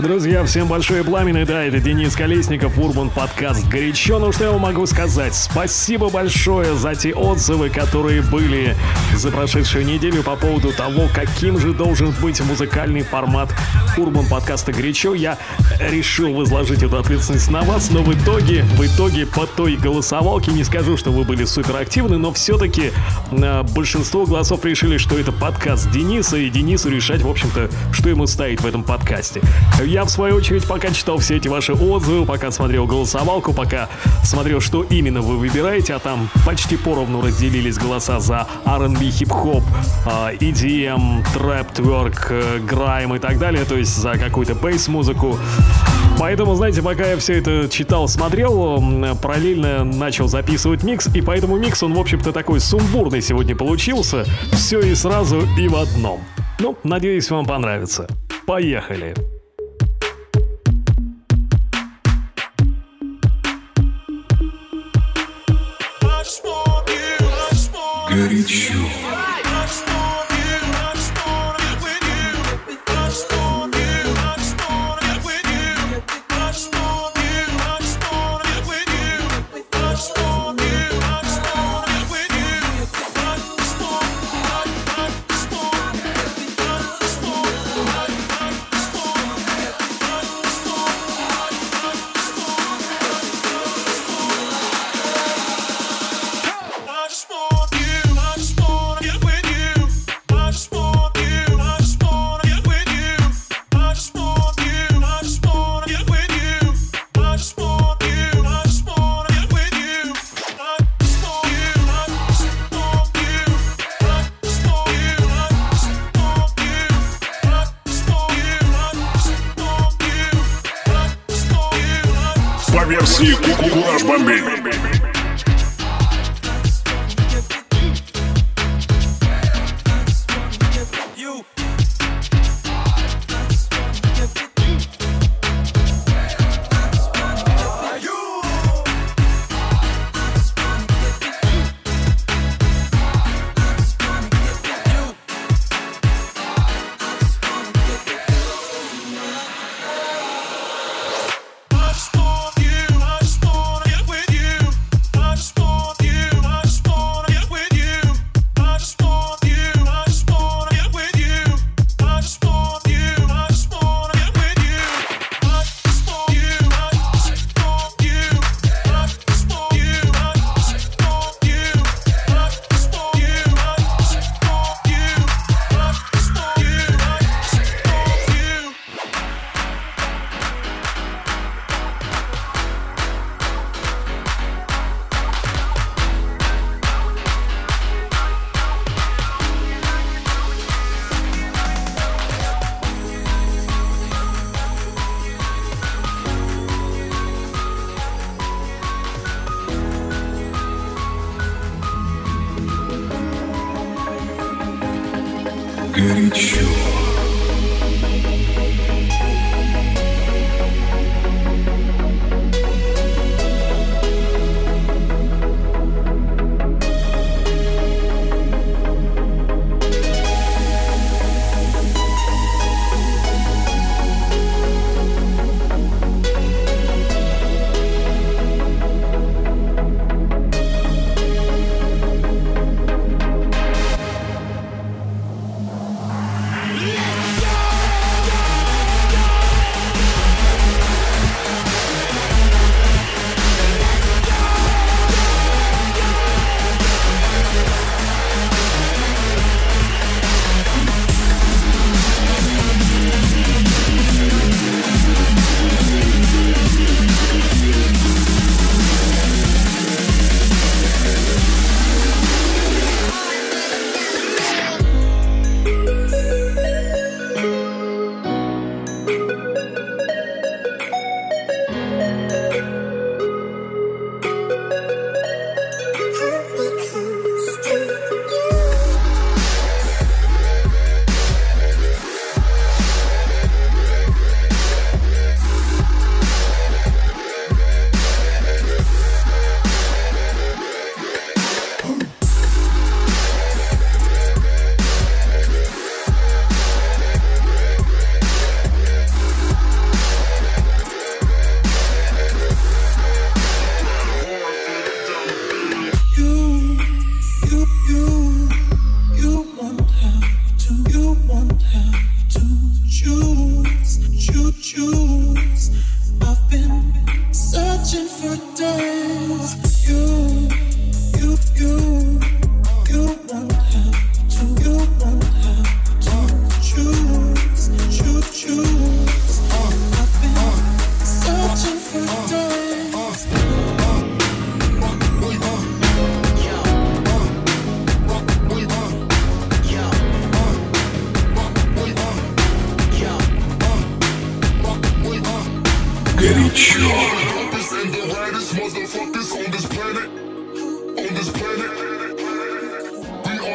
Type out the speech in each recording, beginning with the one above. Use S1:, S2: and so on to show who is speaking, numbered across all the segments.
S1: Друзья, всем большое пламя, да, это Денис Колесников, Урбан Подкаст «Горячо». Ну что я вам могу сказать? Спасибо большое за те отзывы, которые были за прошедшую неделю по поводу того, каким же должен быть музыкальный формат Урбан Подкаста «Горячо». Я решил возложить эту ответственность на вас, но в итоге, в итоге по той голосовалке, не скажу, что вы были суперактивны, но все-таки э, большинство голосов решили, что это подкаст Дениса, и Денису решать, в общем-то, что ему стоит в этом подкасте. Я, в свою очередь, пока читал все эти ваши отзывы, пока смотрел голосовалку, пока смотрел, что именно вы выбираете, а там почти поровну разделились голоса за R&B, хип-хоп, EDM, трэп, тверк, грайм и так далее, то есть за какую-то бейс-музыку. Поэтому, знаете, пока я все это читал, смотрел, параллельно начал записывать микс, и поэтому микс, он, в общем-то, такой сумбурный сегодня получился. Все и сразу, и в одном. Ну, надеюсь, вам понравится. Поехали!
S2: Горячо.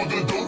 S2: the door.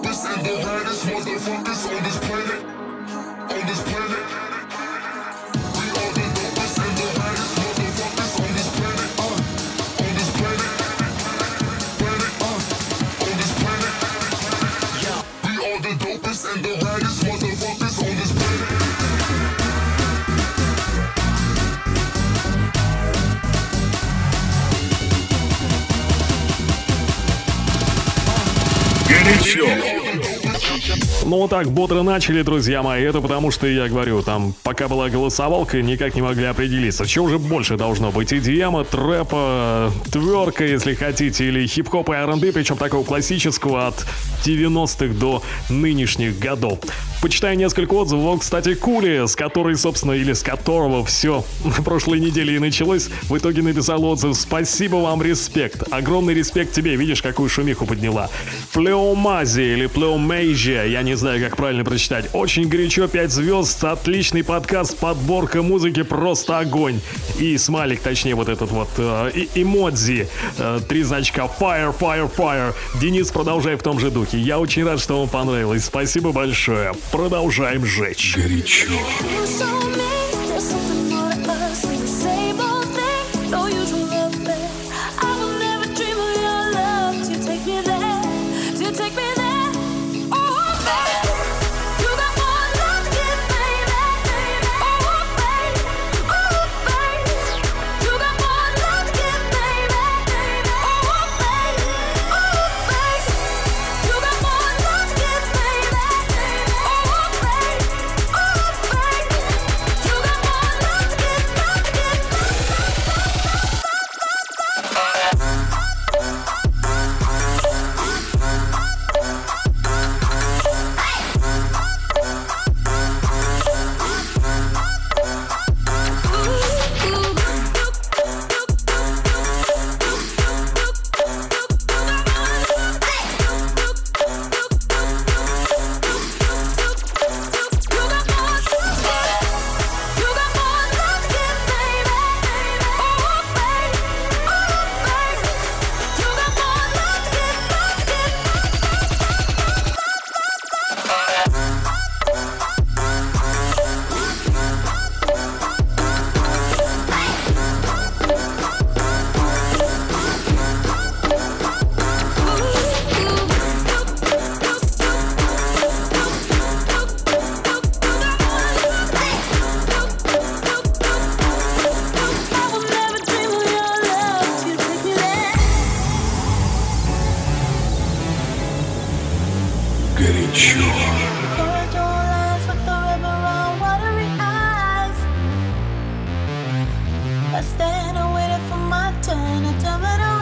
S1: Ну вот так бодро начали, друзья мои. Это потому что, я говорю, там пока была голосовалка, никак не могли определиться. Что уже больше должно быть? EDM, трэпа, тверка, если хотите, или хип-хоп и R&B, причем такого классического от 90-х до нынешних годов. Почитаю несколько отзывов. Кстати, Кули, с которой, собственно, или с которого все на прошлой неделе и началось, в итоге написал отзыв «Спасибо вам, респект». Огромный респект тебе, видишь, какую шумиху подняла. Плеомази или Плеомейжия, я не знаю, как правильно прочитать. Очень горячо, 5 звезд, отличный подкаст, подборка музыки, просто огонь. И смайлик, точнее, вот этот вот э, эмодзи, э, три значка Fire, Fire, Fire. Денис, продолжай в том же духе. Я очень рад, что вам понравилось. Спасибо большое. Продолжаем жечь.
S2: Горячо. I stand and waited for my turn. I tell it all.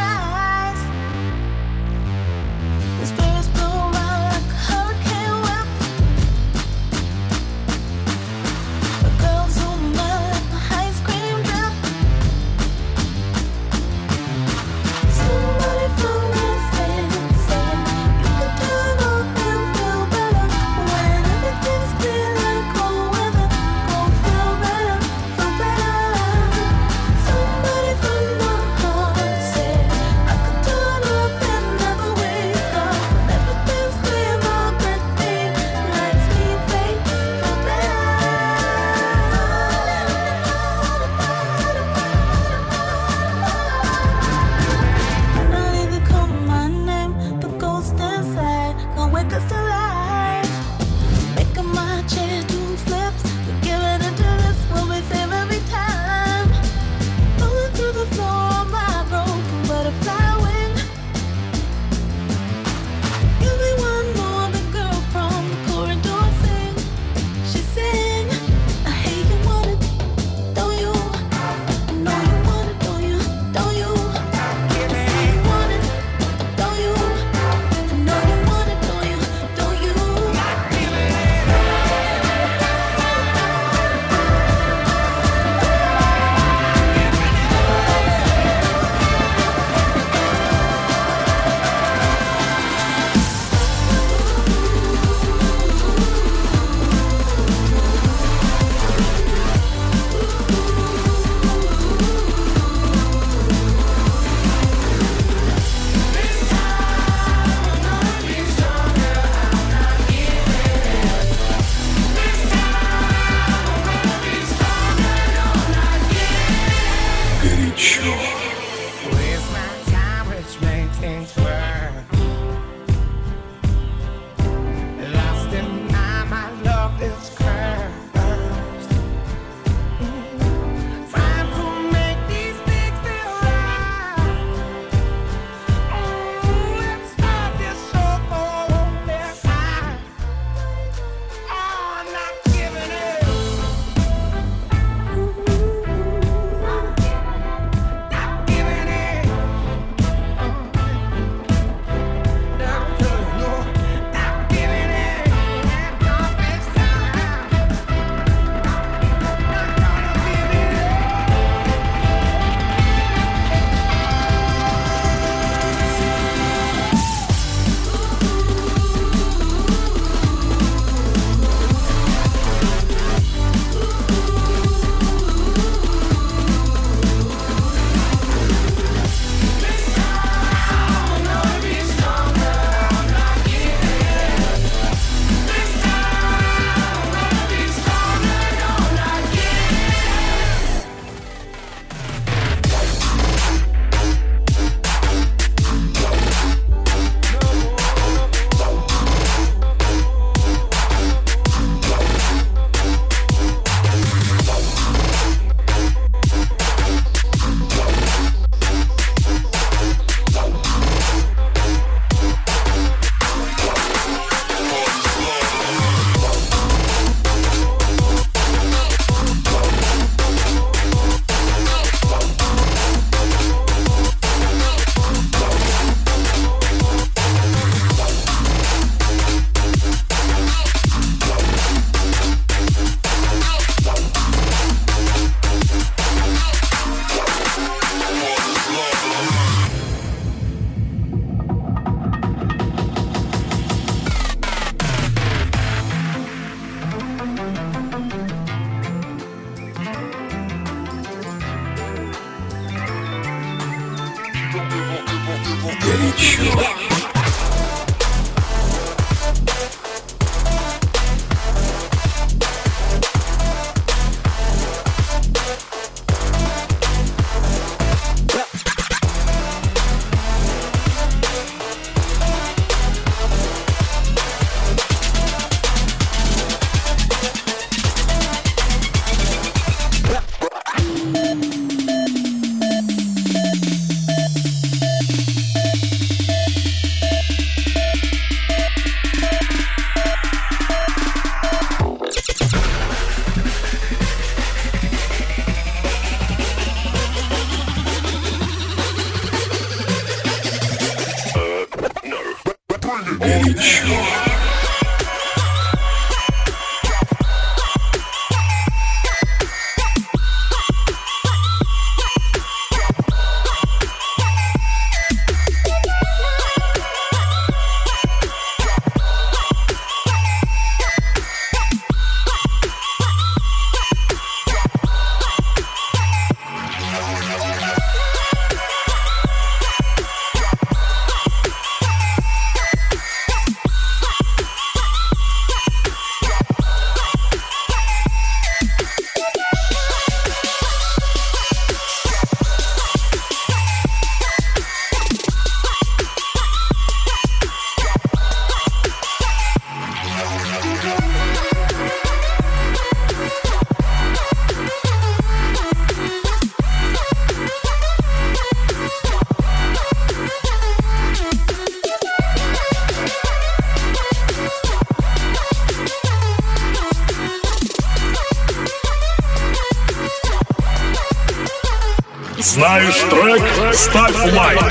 S1: Знаешь трек? Ставь лайк.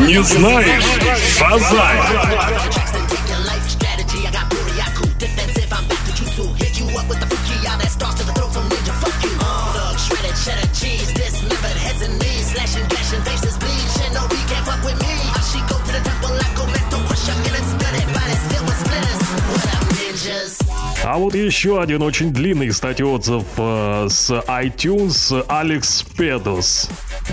S1: Не знаешь? Шазай. А вот еще один очень длинный, кстати, отзыв э, с iTunes Алекс Педус.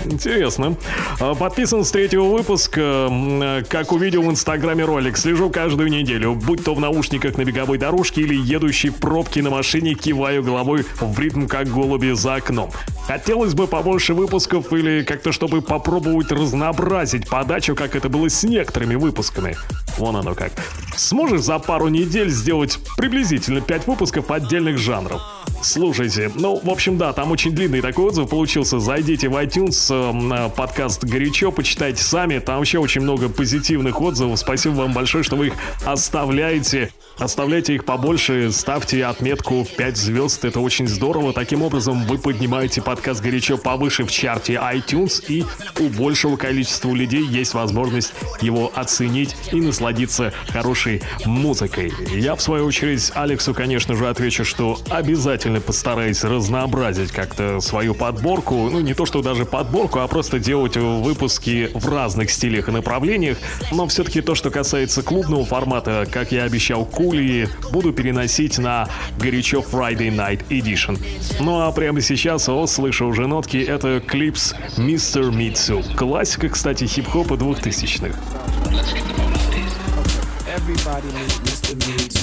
S1: Интересно. А, подписан с третьего выпуска. Э, как увидел в инстаграме ролик, слежу каждую неделю. Будь то в наушниках на беговой дорожке или едущей в пробке на машине, киваю головой в ритм, как голуби за окном. Хотелось бы побольше выпусков или как-то, чтобы попробовать разнообразить подачу, как это было с некоторыми выпусками. Вон оно как. Сможешь за пару недель сделать приблизительно 5 выпусков отдельных жанров? Слушайте, ну, в общем, да, там очень длинный такой отзыв получился. Зайдите в iTunes, э, подкаст «Горячо», почитайте сами. Там вообще очень много позитивных отзывов. Спасибо вам большое, что вы их оставляете. Оставляйте их побольше, ставьте отметку в 5 звезд, это очень здорово. Таким образом, вы поднимаете подкаст «Горячо» повыше в чарте iTunes, и у большего количества людей есть возможность его оценить и насладиться хорошей музыкой. Я, в свою очередь, Алексу, конечно же, отвечу, что обязательно постараюсь разнообразить как-то свою подборку. Ну, не то, что даже подборку, а просто делать выпуски в разных стилях и направлениях. Но все-таки то, что касается клубного формата, как я обещал, Кули буду переносить на горячо Friday Night Edition. Ну а прямо сейчас, о, слышу уже нотки, это клипс Mr. Mitsu. Классика, кстати, хип-хопа двухтысячных. Everybody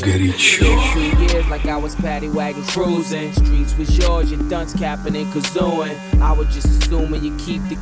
S1: Горячо. years like I was paddy wagon cruising. Streets was yours, your dunce capping and kazooing. I was just assuming you keep the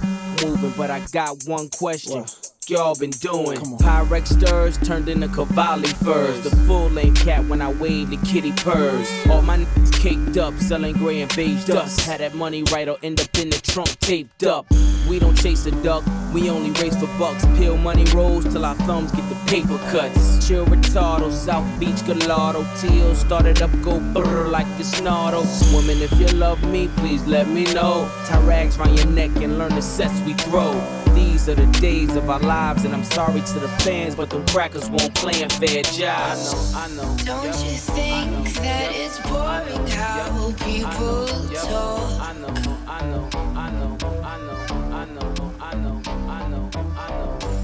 S1: moving, but I got one question Y'all been doing. Pyrex stirs turned into Cavalli furs. The full length cat when I wave the kitty purrs. All my niggas caked up, selling gray and beige dust. Had that money right or end up in the trunk taped up. We don't chase a duck, we only race for bucks. Peel money rolls till our thumbs get the paper cuts. Chill retardo, South Beach Gallardo. Teal started up, go brr like the snarl. Woman, if you love me, please let me know. Tie rags round your neck and learn the sets we throw. These are the days of our lives, and I'm sorry to the fans, but them crackers won't play a fair job. I know, I know.
S3: Don't you think that it's boring how people talk? I know, I know, I know, I know, I know, I know, I know,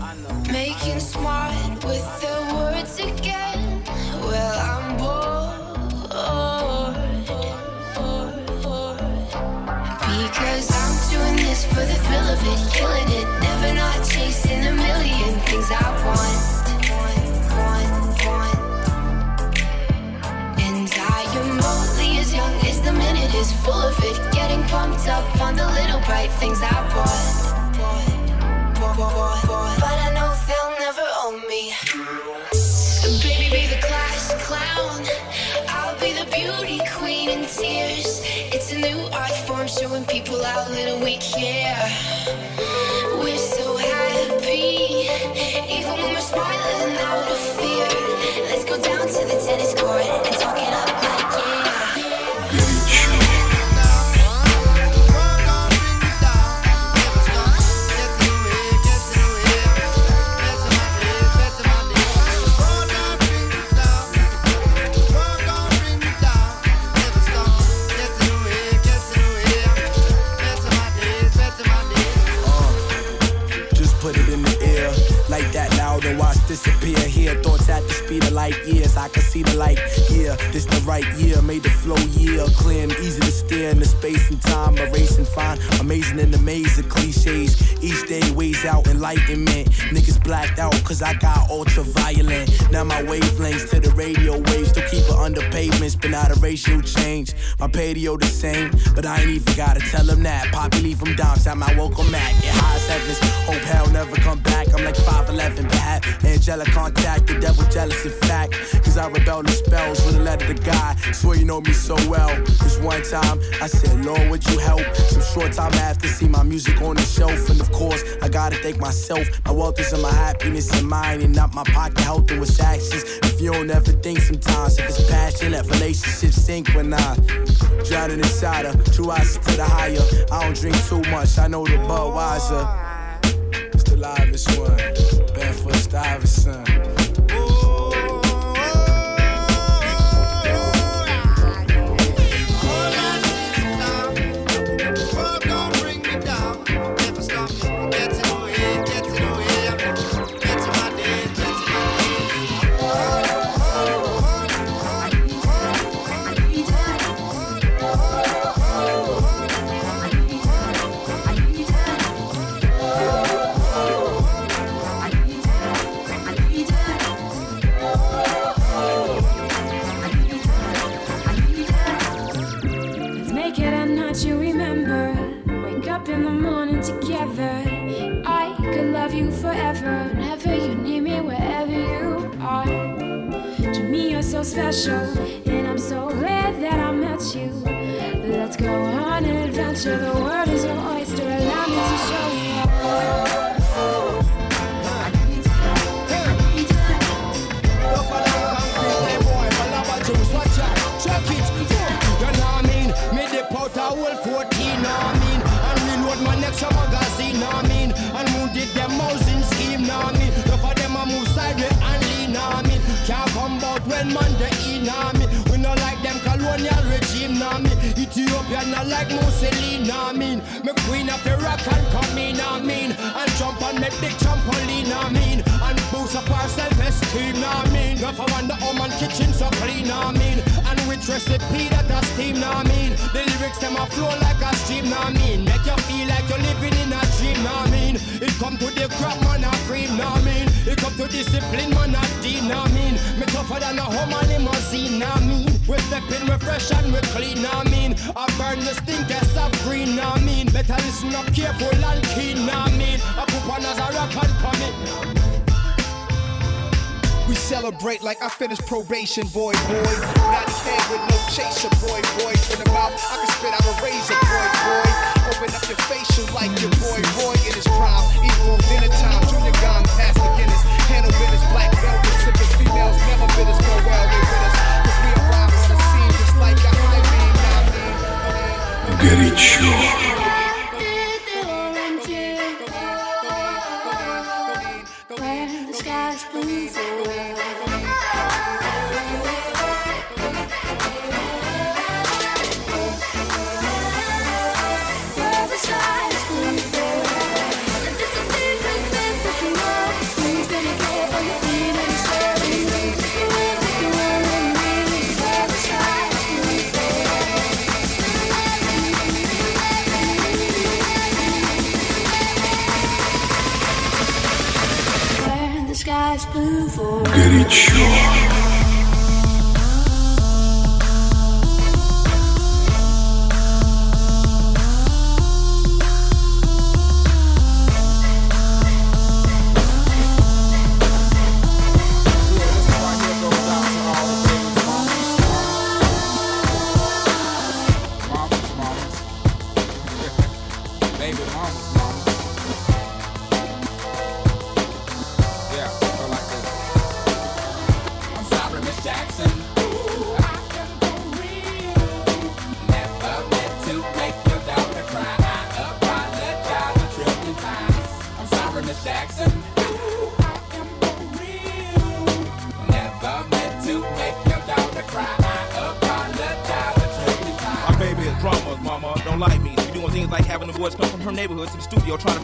S3: I know, Making smart with the words again. Well, I'm Because I'm doing this for the thrill of it, killing it Never not chasing a million things I want, want. And I am only as young as the minute is full of it. Getting pumped up on the little bright things I people how little we care. We're
S4: so happy, even when we're smiling I can see the light Yeah, This the right year. Made the flow year clear and easy to steer in the space and time. Erasing fine. Amazing and of cliches. Each day weighs out enlightenment. Niggas blacked out cause I got ultra violent. Now my wavelengths to the radio waves. Still keep it under pavements. but not a racial change. My patio the same. But I ain't even gotta tell them that. Poppy leave from downtown. My welcome mat. Get high as heavens. Hope hell never come back. I'm like 5'11 bad. Angelic contact. The devil jealous in fact. Cause I rebel the spells with a letter to God. Swear you know me so well. This one time I said, Lord, would you help? Some short time after, see my music on the shelf. And of course, I gotta thank myself. My wealth is in my happiness and mine, and not my pocket health and what's actions. If you don't ever think sometimes, if it's passion, let relationships synchronize. Drowning inside her, true eyes to the higher. I don't drink too much, I know the Budweiser. It's the livest one, Barefoot Stuyvesant.
S5: Special, and I'm so glad that I met you. Let's go on an adventure. The world is your oyster. Allow me to show you.
S6: Whole 14, know I mean, and nah me. Ethiopia like Mussolini, nah mean. Me queen of the rock and come in, nah mean. And jump on me big trampoline, nah mean. And boost up our self-esteem, nah mean. Not for wonder how man kitchen so clean, nah mean. And with recipe that a steam, nah mean. The lyrics them a flow like a stream, nah mean. Make you feel like you're living in a dream, nah mean. It come to the crap man a cream, nah mean. It come to discipline man a dean, nah mean. Me tougher than a Hummer limousine, nah mean. We step in, we and we clean, nah mean. I burn the stinkers of green, nah mean. Better listen up careful and keen, nah mean. I put on as a rock and come
S7: we celebrate like I finished probation, boy, boy. Not dead with no chaser, boy, boy. In the mouth, I can spit out a razor, boy, boy. Open up your facial like your boy, boy in his prime. Equal dinner time, junior gone past the Guinness. Handle business, black belt, sipping females never been as go well, with us. now
S2: Горячо. Горячо.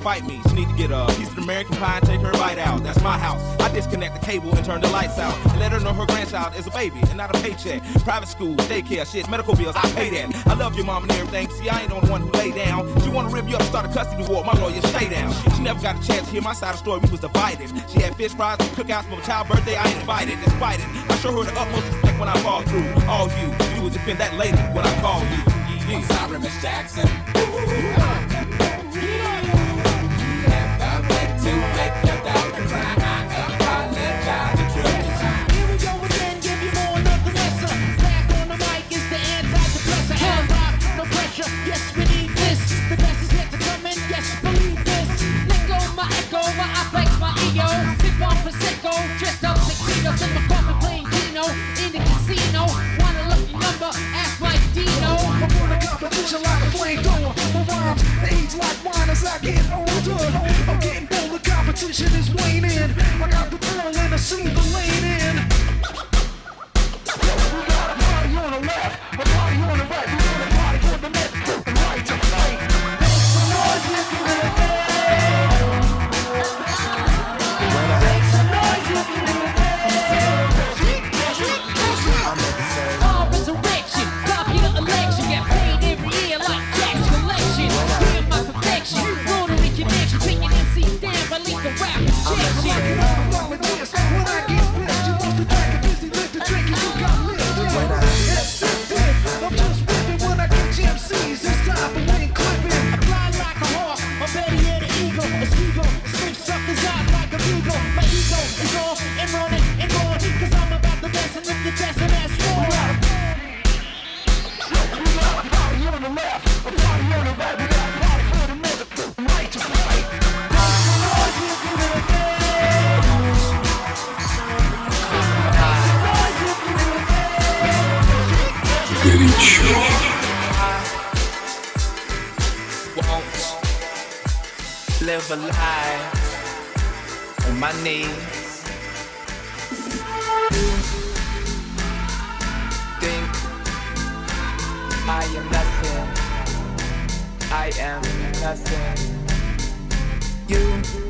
S8: Fight me. She need to get a piece of American pie and take her bite out. That's my house. I disconnect the cable and turn the lights out. And let her know her grandchild is a baby and not a paycheck. Private school, daycare, shit, medical bills, I pay that. I love your mom and everything. See, I ain't the one who lay down. She wanna rip you up, start a custody war. My lawyer, stay down. She never got a chance to hear my side of the story. We was divided. She had fish fries and cookouts for my child's birthday. I ain't invited. Despite it, I show her the utmost respect when I fall through. All you, you would defend that lady when I call you. I'm sorry, Miss Jackson.
S9: sicko, dressed up tuxedos in my coffin playing Dino in the casino. Want a lucky number, Ask Mike Dino.
S7: I'm on a competition like a flamethrower. My rhymes they age like wine as I get older. I'm getting bold, the competition is waning. I got the girl and I see the lane in. We got a party on the left, a party on the right. We got a party for the left, the right to right. Make some noise if
S9: you're live a lie on my knees. Think I am nothing. I am nothing. You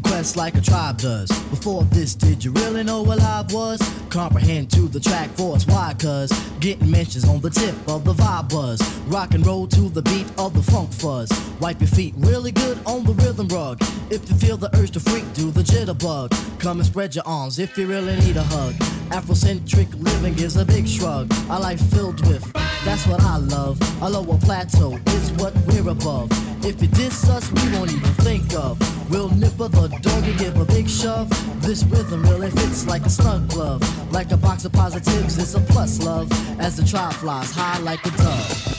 S10: quest like a tribe does. Before this, did you really know what I was? Comprehend to the track force, why? Cause getting mentions on the tip of the vibe buzz. Rock and roll to the beat of the funk fuzz. Wipe your feet really good on the rhythm rug. If you feel the urge to freak, do the jitterbug. Come and spread your arms if you really need a hug. Afrocentric living is a big shrug. A life filled with, that's what I love. A lower plateau is what we're above. If you diss us, we won't even think of. We'll nipper the dog and give a big shove. This rhythm really fits like a snug glove. Like a box of positives, it's a plus love. As the trial flies high like a dove.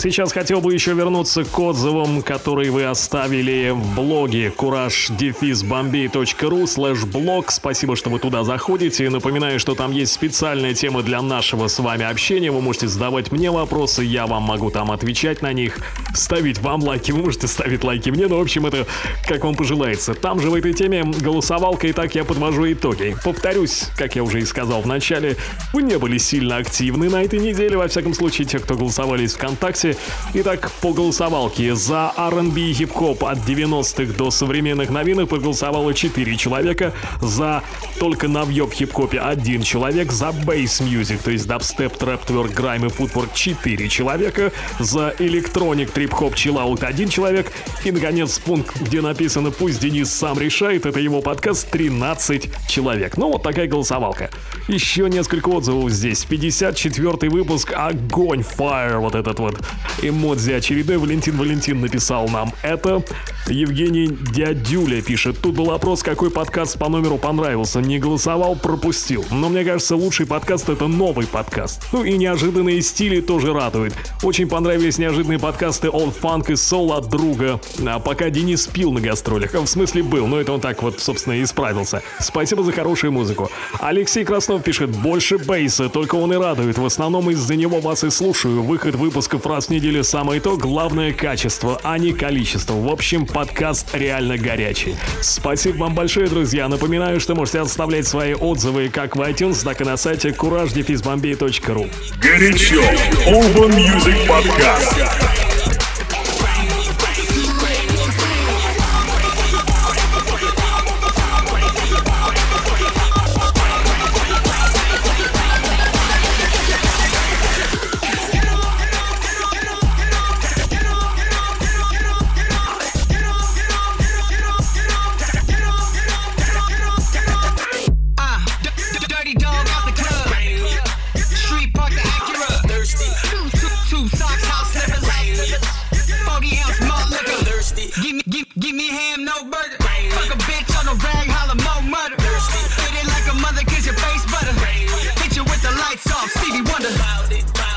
S1: Сейчас хотел бы еще вернуться к отзывам, которые вы оставили в блоге courage-bombay.ru слэш блог. Спасибо, что вы туда заходите. Напоминаю, что там есть специальная тема для нашего с вами общения. Вы можете задавать мне вопросы, я вам могу там отвечать на них, ставить вам лайки, вы можете ставить лайки мне. Ну, в общем, это как вам пожелается. Там же в этой теме голосовалка, и так я подвожу итоги. Повторюсь, как я уже и сказал в начале, вы не были сильно активны на этой неделе, во всяком случае, те, кто голосовали из ВКонтакте. Итак, по голосовалке за R&B и хип-хоп от 90-х до современных новинок проголосовало 4 человека, за только новье в хип-хопе 1 человек, за бейс мьюзик, то есть дабстеп, трэп, тверк, грайм и футворк 4 человека, за электроник, трип-хоп, чиллаут 1 человек, и, наконец, пункт, где написано «Пусть Денис сам решает», это его подкаст 13 человек. Ну, вот такая голосовалка. Еще несколько отзывов здесь. 54 выпуск «Огонь, fire», вот этот вот эмодзи очередной. Валентин Валентин написал нам это. Евгений Дядюля пишет. Тут был опрос, какой подкаст по номеру понравился. Не голосовал, пропустил. Но мне кажется, лучший подкаст это новый подкаст. Ну и неожиданные стили тоже радуют. Очень понравились неожиданные подкасты Old Funk и Soul от друга. А пока Денис пил на гастролях. В смысле был, но это он так вот, собственно, и справился. Спасибо за хорошую музыку. Алексей Краснов пишет. Больше бейса, только он и радует. В основном из-за него вас и слушаю. Выход выпусков раз в неделю самое то. Главное качество, а не количество. В общем, подкаст реально горячий. Спасибо вам большое, друзья. Напоминаю, что можете оставлять свои отзывы как в iTunes, так и на сайте courage-bombay.ru.
S2: Горячо. Urban Music Podcast.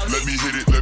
S2: Let me hit it,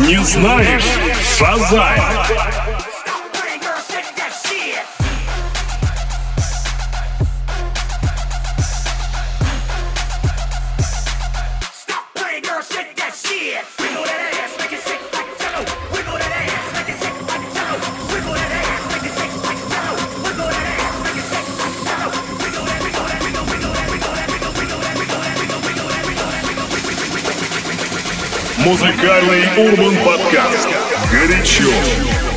S1: Не знаешь? Шазай.
S11: Музыкальный урбан подкаст. Горячо.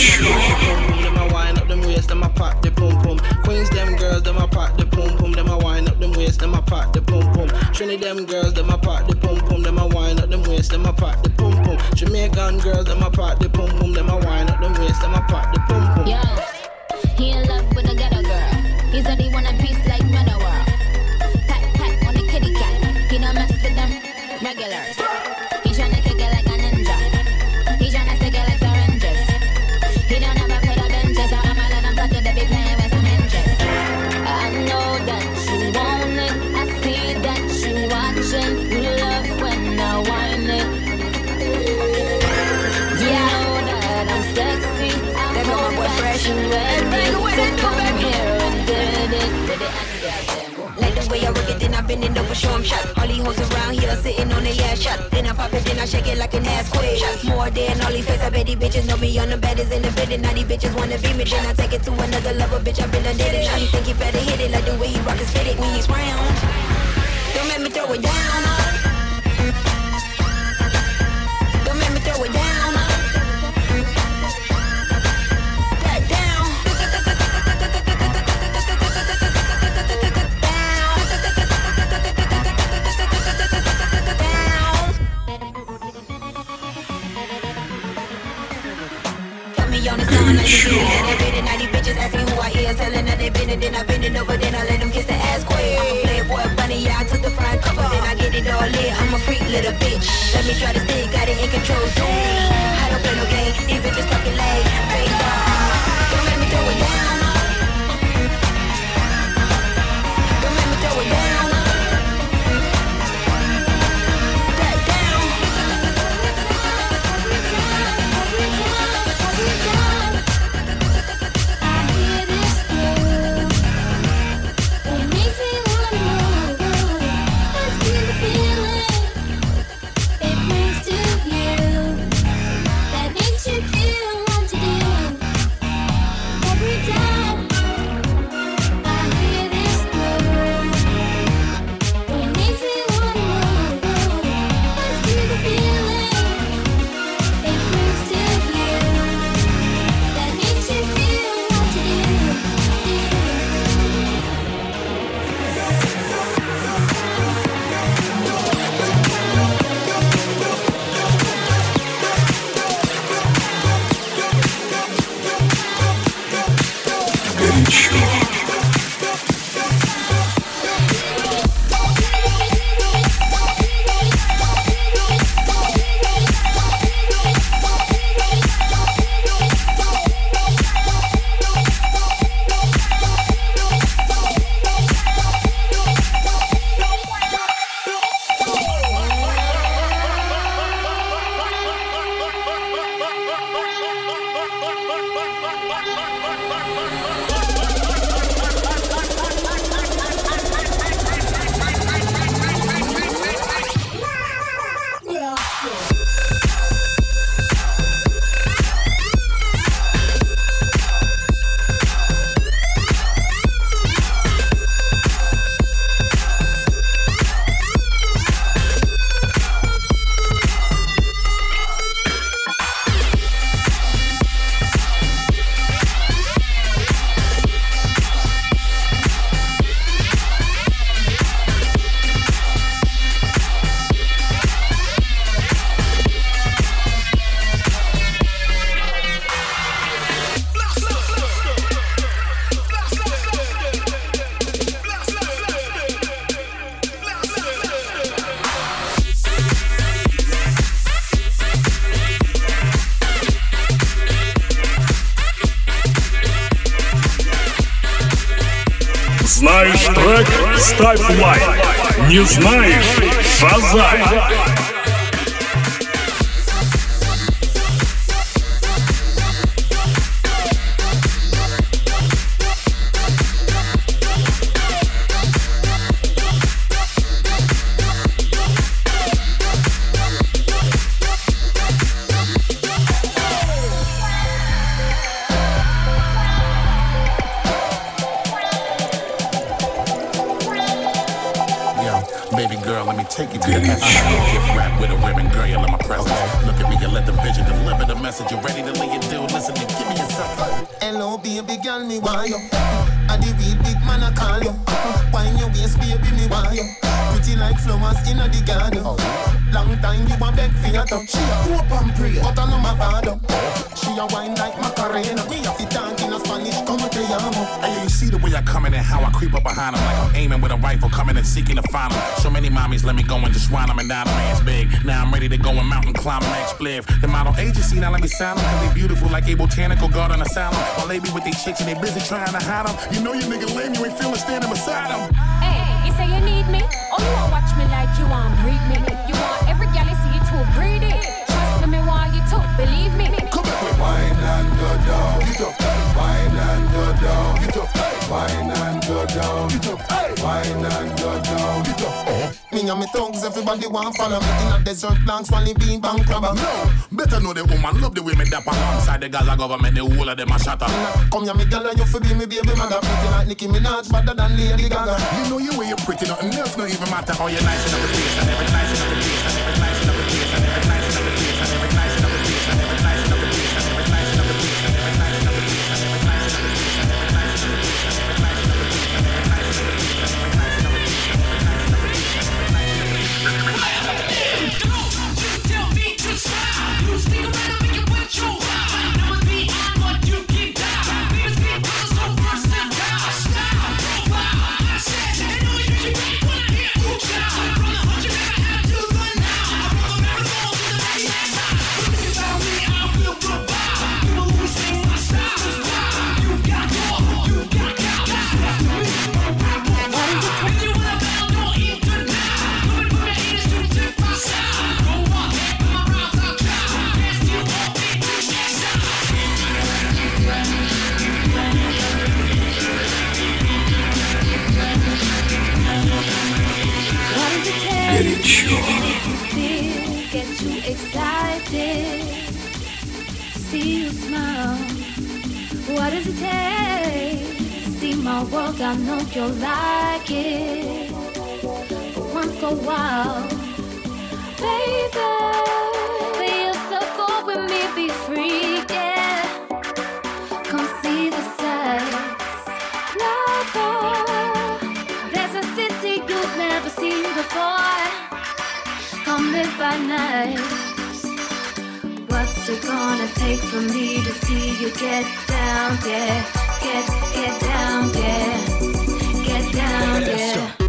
S11: Rich.
S12: Them I wind up them waist, them I pack the pum pum. Queens them girls, them I pack the pum pum. Them I wind up them waist, them I pack the pum pum. Trinity them girls, them I pack the pum pum. Them I wind up them waist, them I pack the pum pum. Jamaican girls, them I pack the pum pum. Them I wind up them waist, them I pack the pum pum.
S13: Yo, he in love with. It
S14: 'em shot. All these hoes around here sitting on their ass shot. Then I pop it, then I shake it like an ass queen. More than all these face, I bet these bitches know me on the baddest in the building. Now these bitches wanna be me, then I take it to another level, bitch. I been a did it. Now you think he better hit it like the way he rock his fitted when he's round. Don't make me throw it down. Me on the like and they been now these bitches asking who I is, telling that they been it, then I bend it over, then I let them kiss the ass queen. I'm a playboy bunny, yeah, I took the front cover, then I get it all lit. I'm a freak little bitch. Let me try to stick, got it in control. Zoom. I don't play no game, these bitches talking late. Dog. Don't make me throw it down.
S1: Ставь лайк. Не знаешь?
S15: фазай. behind him. Like I'm aiming with a rifle, coming and seeking to find him. So many mommies let me go and just wind them and dine them. Man's big. Now I'm ready to go and mountain climb and explore. The model agency now let me sign them. Cause they beautiful like a botanical garden asylum. While they with they chicks and they busy trying to hide them. You know you nigga lame, you ain't feeling standing beside them.
S5: Hey, you say you need me? Oh, you want watch me like you want breed me. You want every gal you see you too greedy. Trust me, while you to believe me.
S16: Come here, wine and go down. Get up, wine and go down. Get up. Wine and go down. Wine and go down. Me and my thugs, everybody want follow me in a desert land, swallowing bean bank robber.
S15: No, better know the woman love the way me dap alongside the Gaza government, the whole of them a shatter.
S16: Come here, me girl, and you fi be me baby mother. Pretty like Nicki Minaj, better than Lady Gaga.
S15: You know you way you pretty, nothing else no even matter. How you're nice and every place and every nice.
S5: My world? I know you'll like it. Once, go wild, baby. So good with me, be free, yeah. Come see the sights, lover. There's a city you've never seen before. Come live by night. What's it gonna take for me to see you get down, yeah? Get, get down, yeah. Get down, yeah.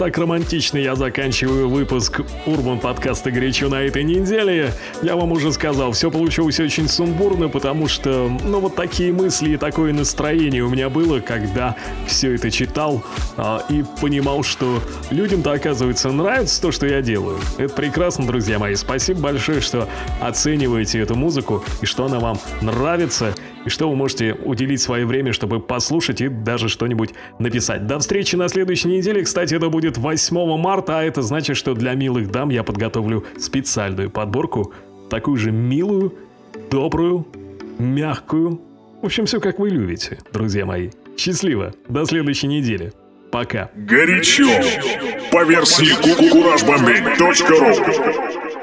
S1: Так романтично я заканчиваю выпуск Урбан подкаста «Горячо» на этой неделе. Я вам уже сказал, все получилось очень сумбурно, потому что, ну, вот такие мысли и такое настроение у меня было, когда все это читал а, и понимал, что людям-то, оказывается, нравится то, что я делаю. Это прекрасно, друзья мои. Спасибо большое, что оцениваете эту музыку и что она вам нравится и что вы можете уделить свое время, чтобы послушать и даже что-нибудь написать. До встречи на следующей неделе. Кстати, это будет 8 марта, а это значит, что для милых дам я подготовлю специальную подборку, такую же милую, добрую, мягкую. В общем, все как вы любите, друзья мои. Счастливо. До следующей недели. Пока.
S2: Горячо. По версии кукуражбомбей.ру